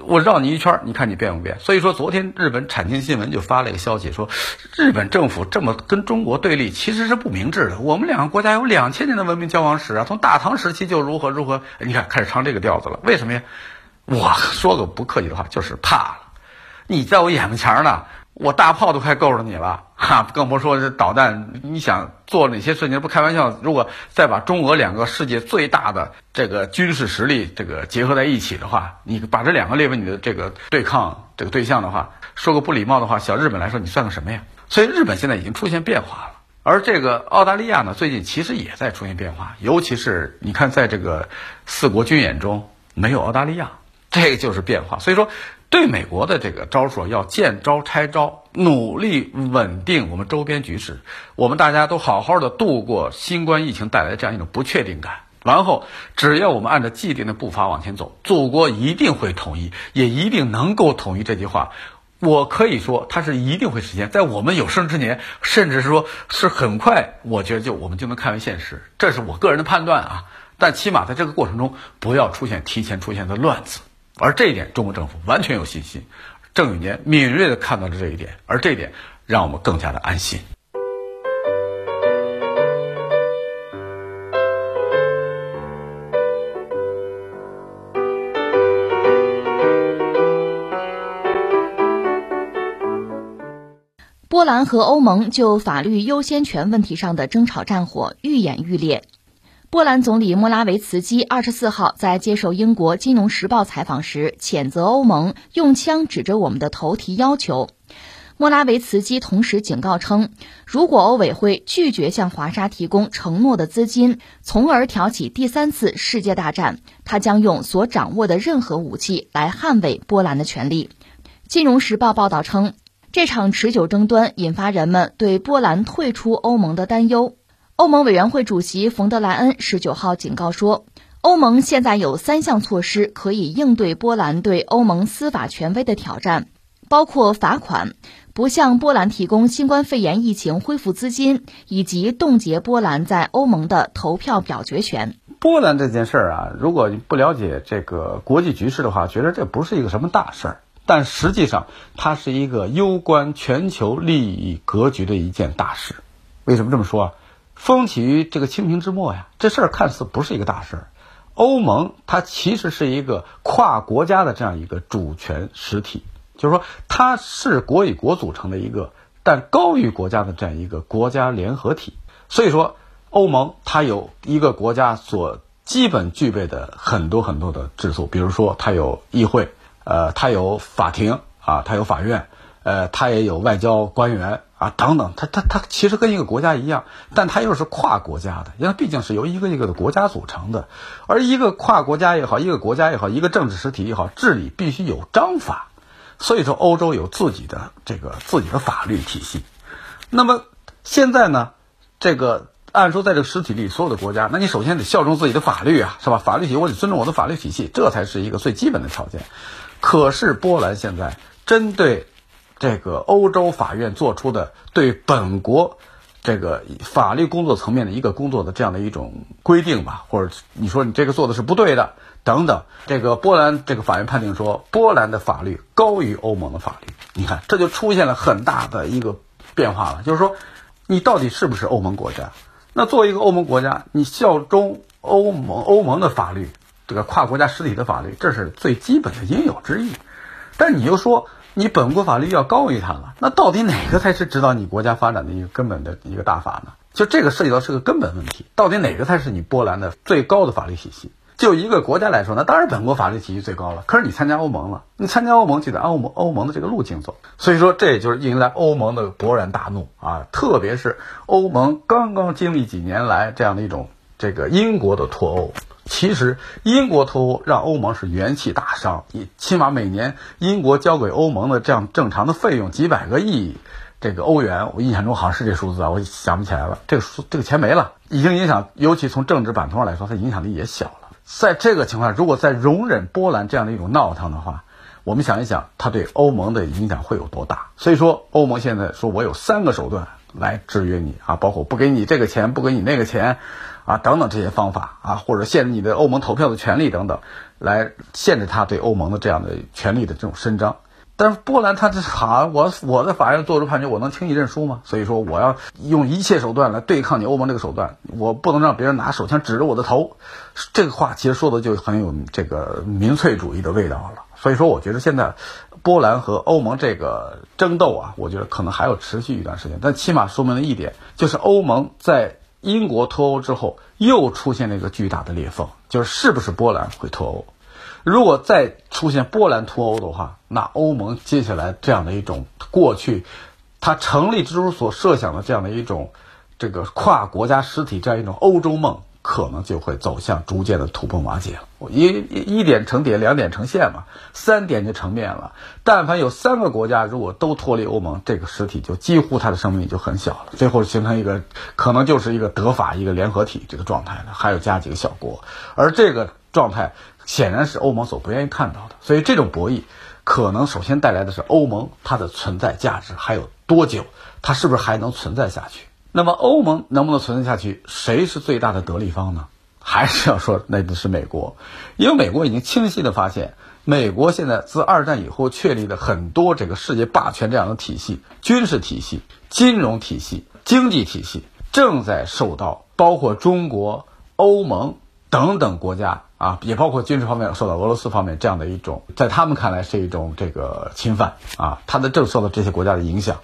我绕你一圈，你看你变不变？所以说，昨天日本产经新闻就发了一个消息，说日本政府这么跟中国对立，其实是不明智的。我们两个国家有两千年的文明交往史啊，从大唐时期就如何如何，你看开始唱这个调子了。为什么呀？我说个不客气的话，就是怕了。你在我眼巴前呢。我大炮都快够着你了，哈，更不说这导弹。你想做哪些事情？不开玩笑，如果再把中俄两个世界最大的这个军事实力这个结合在一起的话，你把这两个列为你的这个对抗这个对象的话，说个不礼貌的话，小日本来说，你算个什么呀？所以日本现在已经出现变化了，而这个澳大利亚呢，最近其实也在出现变化，尤其是你看，在这个四国军演中没有澳大利亚，这个就是变化。所以说。对美国的这个招数要见招拆招，努力稳定我们周边局势，我们大家都好好的度过新冠疫情带来的这样一种不确定感。然后，只要我们按照既定的步伐往前走，祖国一定会统一，也一定能够统一。这句话，我可以说它是一定会实现，在我们有生之年，甚至是说是很快，我觉得就我们就能看为现实。这是我个人的判断啊，但起码在这个过程中，不要出现提前出现的乱子。而这一点，中国政府完全有信心。郑宇年敏锐地看到了这一点，而这一点让我们更加的安心。波兰和欧盟就法律优先权问题上的争吵战火愈演愈烈。波兰总理莫拉维茨基二十四号在接受英国《金融时报》采访时，谴责欧盟用枪指着我们的头提要求。莫拉维茨基同时警告称，如果欧委会拒绝向华沙提供承诺的资金，从而挑起第三次世界大战，他将用所掌握的任何武器来捍卫波兰的权利。《金融时报》报道称，这场持久争端引发人们对波兰退出欧盟的担忧。欧盟委员会主席冯德莱恩十九号警告说，欧盟现在有三项措施可以应对波兰对欧盟司法权威的挑战，包括罚款、不向波兰提供新冠肺炎疫情恢复资金，以及冻结波兰在欧盟的投票表决权。波兰这件事儿啊，如果你不了解这个国际局势的话，觉得这不是一个什么大事儿，但实际上它是一个攸关全球利益格局的一件大事。为什么这么说啊？风起于这个清平之末呀，这事儿看似不是一个大事儿。欧盟它其实是一个跨国家的这样一个主权实体，就是说它是国与国组成的一个，但高于国家的这样一个国家联合体。所以说，欧盟它有一个国家所基本具备的很多很多的制度，比如说它有议会，呃，它有法庭啊，它有法院，呃，它也有外交官员啊等等，它它它其实跟一个国家一样，但它又是跨国家的，因为毕竟是由一个一个的国家组成的，而一个跨国家也好，一个国家也好，一个政治实体也好，治理必须有章法，所以说欧洲有自己的这个自己的法律体系。那么现在呢，这个。按说，在这个实体里，所有的国家，那你首先得效忠自己的法律啊，是吧？法律体系，我得尊重我的法律体系，这才是一个最基本的条件。可是波兰现在针对这个欧洲法院做出的对本国这个法律工作层面的一个工作的这样的一种规定吧，或者你说你这个做的是不对的等等，这个波兰这个法院判定说，波兰的法律高于欧盟的法律。你看，这就出现了很大的一个变化了，就是说，你到底是不是欧盟国家？那作为一个欧盟国家，你效忠欧盟欧盟的法律，这个跨国家实体的法律，这是最基本的应有之义。但你又说你本国法律要高于它了，那到底哪个才是指导你国家发展的一个根本的一个大法呢？就这个涉及到是个根本问题，到底哪个才是你波兰的最高的法律体系？就一个国家来说，那当然本国法律体系最高了。可是你参加欧盟了，你参加欧盟就得按欧盟欧盟的这个路径走。所以说，这也就是引来欧盟的勃然大怒啊！特别是欧盟刚刚经历几年来这样的一种这个英国的脱欧，其实英国脱欧让欧盟是元气大伤，你起码每年英国交给欧盟的这样正常的费用几百个亿这个欧元，我印象中好像是这数字啊，我想不起来了。这个数这个钱没了，已经影响，尤其从政治版图上来说，它影响力也小了。在这个情况下，如果再容忍波兰这样的一种闹腾的话，我们想一想，它对欧盟的影响会有多大？所以说，欧盟现在说我有三个手段来制约你啊，包括不给你这个钱，不给你那个钱，啊等等这些方法啊，或者限制你的欧盟投票的权利等等，来限制他对欧盟的这样的权利的这种伸张。但是波兰他这好，我我在法院做出判决，我能轻易认输吗？所以说我要用一切手段来对抗你欧盟这个手段，我不能让别人拿手枪指着我的头。这个话其实说的就很有这个民粹主义的味道了。所以说，我觉得现在波兰和欧盟这个争斗啊，我觉得可能还要持续一段时间。但起码说明了一点，就是欧盟在英国脱欧之后又出现了一个巨大的裂缝，就是是不是波兰会脱欧？如果再出现波兰脱欧的话，那欧盟接下来这样的一种过去，它成立之初所设想的这样的一种这个跨国家实体这样一种欧洲梦，可能就会走向逐渐的土崩瓦解了。一一点成点，两点成线嘛，三点就成面了。但凡有三个国家如果都脱离欧盟，这个实体就几乎它的生命就很小了，最后形成一个可能就是一个德法一个联合体这个状态了，还有加几个小国，而这个状态。显然是欧盟所不愿意看到的，所以这种博弈可能首先带来的是欧盟它的存在价值还有多久，它是不是还能存在下去？那么欧盟能不能存在下去？谁是最大的得利方呢？还是要说那就是美国，因为美国已经清晰的发现，美国现在自二战以后确立的很多这个世界霸权这样的体系，军事体系、金融体系、经济体系，正在受到包括中国、欧盟等等国家。啊，也包括军事方面受到俄罗斯方面这样的一种，在他们看来是一种这个侵犯啊，他的正受到这些国家的影响，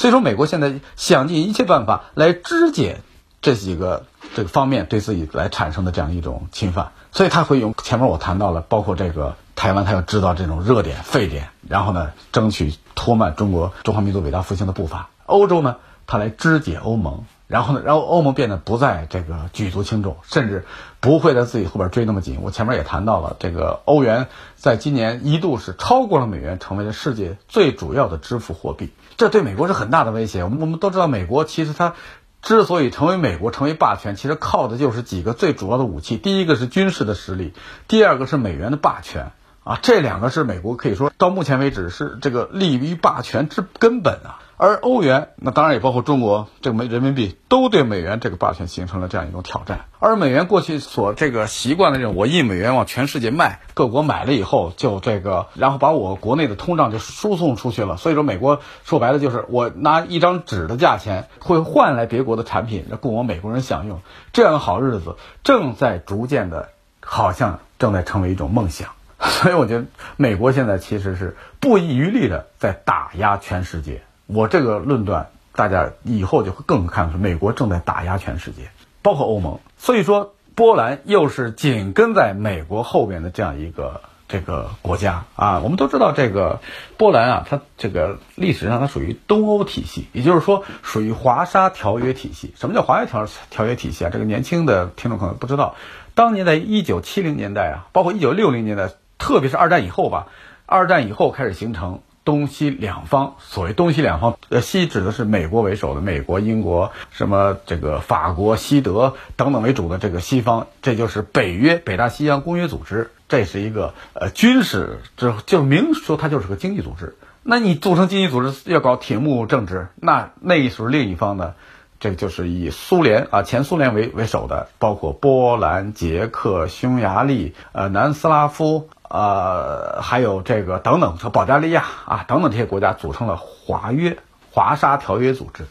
所以说美国现在想尽一切办法来肢解这几个这个方面对自己来产生的这样一种侵犯，所以他会用前面我谈到了，包括这个台湾，他要制造这种热点沸点，然后呢，争取拖慢中国中华民族伟大复兴的步伐。欧洲呢，他来肢解欧盟。然后呢？然后欧盟变得不再这个举足轻重，甚至不会在自己后边追那么紧。我前面也谈到了，这个欧元在今年一度是超过了美元，成为了世界最主要的支付货币。这对美国是很大的威胁。我们我们都知道，美国其实它之所以成为美国，成为霸权，其实靠的就是几个最主要的武器。第一个是军事的实力，第二个是美元的霸权啊。这两个是美国可以说到目前为止是这个立于霸权之根本啊。而欧元，那当然也包括中国这个美人民币，都对美元这个霸权形成了这样一种挑战。而美元过去所这个习惯的这种，我印美元往全世界卖，各国买了以后就这个，然后把我国内的通胀就输送出去了。所以说，美国说白了就是我拿一张纸的价钱会换来别国的产品，供我美国人享用。这样的好日子正在逐渐的，好像正在成为一种梦想。所以我觉得美国现在其实是不遗余力的在打压全世界。我这个论断，大家以后就会更看出美国正在打压全世界，包括欧盟。所以说，波兰又是紧跟在美国后边的这样一个。这个国家啊，我们都知道，这个波兰啊，它这个历史上它属于东欧体系，也就是说属于华沙条约体系。什么叫华沙条条约体系啊？这个年轻的听众可能不知道，当年在一九七零年代啊，包括一九六零年代，特别是二战以后吧，二战以后开始形成。东西两方，所谓东西两方，呃，西指的是美国为首的美国、英国，什么这个法国、西德等等为主的这个西方，这就是北约、北大西洋公约组织，这是一个呃军事，就就明说它就是个经济组织。那你组成经济组织要搞铁幕政治，那那时候另一方呢，这就是以苏联啊前苏联为为首的，包括波兰、捷克、匈牙利、呃南斯拉夫。呃，还有这个等等，和保加利亚啊等等这些国家组成了华约华沙条约组织，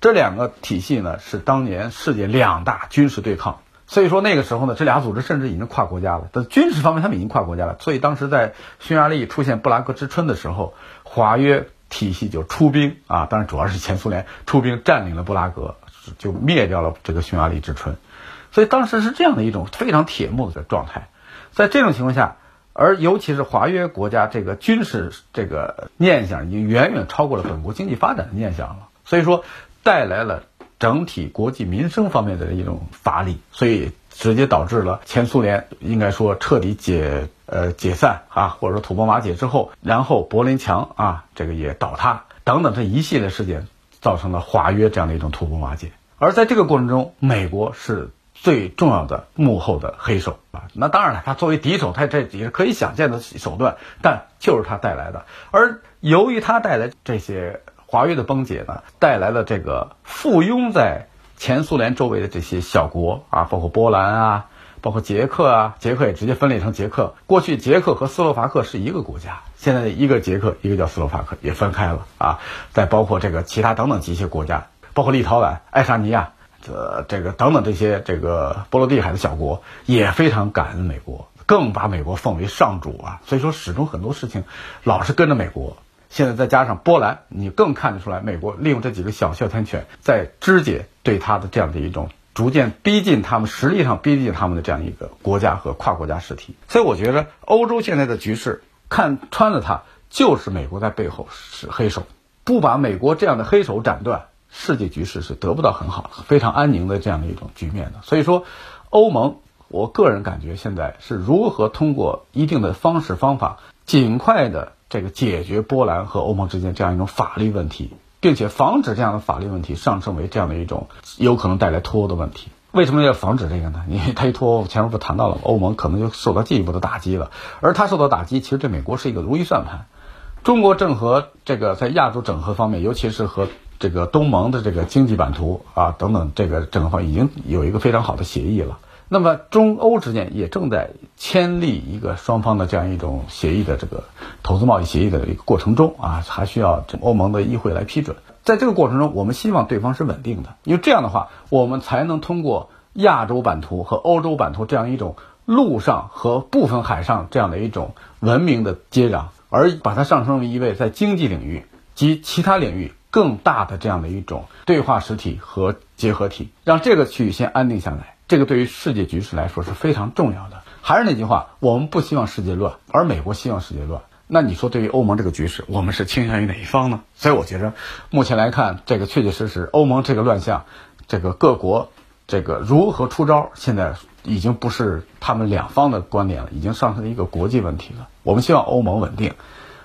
这两个体系呢是当年世界两大军事对抗，所以说那个时候呢，这俩组织甚至已经跨国家了。在军事方面，他们已经跨国家了。所以当时在匈牙利出现布拉格之春的时候，华约体系就出兵啊，当然主要是前苏联出兵占领了布拉格，就灭掉了这个匈牙利之春。所以当时是这样的一种非常铁幕的状态，在这种情况下。而尤其是华约国家，这个军事这个念想已经远远超过了本国经济发展的念想了，所以说带来了整体国际民生方面的一种乏力，所以直接导致了前苏联应该说彻底解呃解散啊，或者说土崩瓦解之后，然后柏林墙啊这个也倒塌等等这一系列事件，造成了华约这样的一种土崩瓦解。而在这个过程中，美国是。最重要的幕后的黑手啊，那当然了，他作为敌手，他这也是可以想见的手段，但就是他带来的。而由于他带来这些华约的崩解呢，带来了这个附庸在前苏联周围的这些小国啊，包括波兰啊，包括捷克啊，捷克也直接分裂成捷克。过去捷克和斯洛伐克是一个国家，现在一个捷克，一个叫斯洛伐克，也分开了啊。再包括这个其他等等几些国家，包括立陶宛、爱沙尼亚。这这个等等这些这个波罗的海的小国也非常感恩美国，更把美国奉为上主啊。所以说，始终很多事情老是跟着美国。现在再加上波兰，你更看得出来，美国利用这几个小哮天犬在肢解对他的这样的一种逐渐逼近他们实力上逼近他们的这样一个国家和跨国家实体。所以我觉得欧洲现在的局势看穿了它，就是美国在背后是黑手，不把美国这样的黑手斩断。世界局势是得不到很好、非常安宁的这样的一种局面的，所以说，欧盟，我个人感觉现在是如何通过一定的方式方法，尽快的这个解决波兰和欧盟之间这样一种法律问题，并且防止这样的法律问题上升为这样的一种有可能带来脱欧的问题。为什么要防止这个呢？因为他一脱欧，前面不谈到了，欧盟可能就受到进一步的打击了，而他受到打击，其实对美国是一个如意算盘。中国正和这个在亚洲整合方面，尤其是和这个东盟的这个经济版图啊等等，这个整个方已经有一个非常好的协议了。那么中欧之间也正在签立一个双方的这样一种协议的这个投资贸易协议的一个过程中啊，还需要欧盟的议会来批准。在这个过程中，我们希望对方是稳定的，因为这样的话，我们才能通过亚洲版图和欧洲版图这样一种陆上和部分海上这样的一种文明的接壤，而把它上升为一位在经济领域及其他领域。更大的这样的一种对话实体和结合体，让这个区域先安定下来，这个对于世界局势来说是非常重要的。还是那句话，我们不希望世界乱，而美国希望世界乱。那你说，对于欧盟这个局势，我们是倾向于哪一方呢？所以我觉着，目前来看，这个确确实实，欧盟这个乱象，这个各国这个如何出招，现在已经不是他们两方的观点了，已经上升一个国际问题了。我们希望欧盟稳定。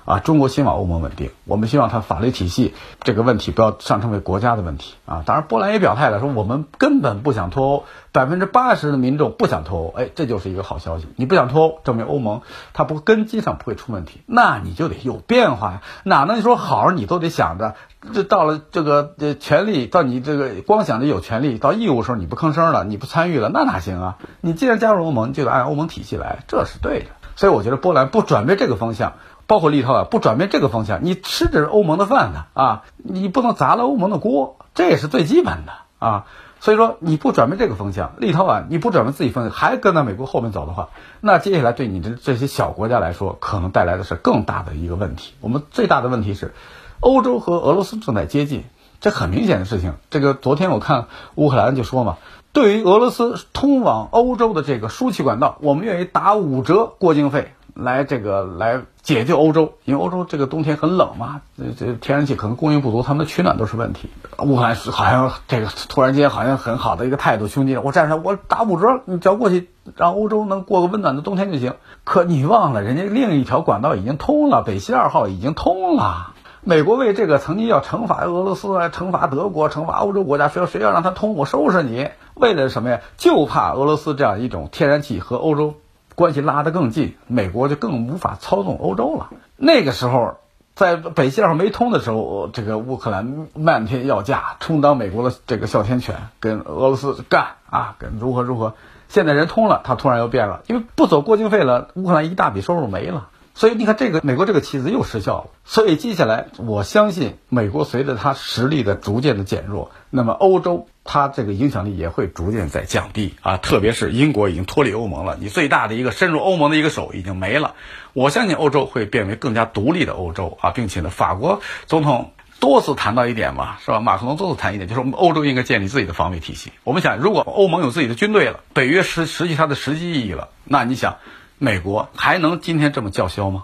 啊，中国希望欧盟稳定，我们希望它法律体系这个问题不要上升为国家的问题啊。当然，波兰也表态了，说我们根本不想脱欧，百分之八十的民众不想脱欧，哎，这就是一个好消息。你不想脱欧，证明欧盟它不根基上不会出问题，那你就得有变化呀。哪能说好你都得想着，这到了这个权利到你这个光想着有权利到义务时候你不吭声了，你不参与了，那哪行啊？你既然加入欧盟，就得按欧盟体系来，这是对的。所以我觉得波兰不转变这个方向。包括立陶宛不转变这个方向，你吃的是欧盟的饭呢啊！你不能砸了欧盟的锅，这也是最基本的啊！所以说你不转变这个方向，立陶宛你不转变自己方向，还跟在美国后面走的话，那接下来对你的这些小国家来说，可能带来的是更大的一个问题。我们最大的问题是，欧洲和俄罗斯正在接近，这很明显的事情。这个昨天我看乌克兰就说嘛，对于俄罗斯通往欧洲的这个输气管道，我们愿意打五折过境费。来这个来解救欧洲，因为欧洲这个冬天很冷嘛，这这天然气可能供应不足，他们的取暖都是问题。乌克兰好像这个突然间好像很好的一个态度，兄弟，我站上我打五折，你只要过去让欧洲能过个温暖的冬天就行。可你忘了，人家另一条管道已经通了，北溪二号已经通了。美国为这个曾经要惩罚俄罗斯啊，惩罚德国，惩罚欧洲国家，谁要谁要让他通，我收拾你。为了什么呀？就怕俄罗斯这样一种天然气和欧洲。关系拉得更近，美国就更无法操纵欧洲了。那个时候，在北溪二号没通的时候，这个乌克兰漫天要价，充当美国的这个哮天犬，跟俄罗斯干啊，跟如何如何。现在人通了，他突然又变了，因为不走过境费了，乌克兰一大笔收入没了。所以你看，这个美国这个棋子又失效了。所以接下来，我相信美国随着它实力的逐渐的减弱，那么欧洲它这个影响力也会逐渐在降低啊。特别是英国已经脱离欧盟了，你最大的一个深入欧盟的一个手已经没了。我相信欧洲会变为更加独立的欧洲啊，并且呢，法国总统多次谈到一点嘛，是吧？马克龙多次谈一点，就是我们欧洲应该建立自己的防卫体系。我们想，如果欧盟有自己的军队了，北约实实际它的实际意义了，那你想？美国还能今天这么叫嚣吗？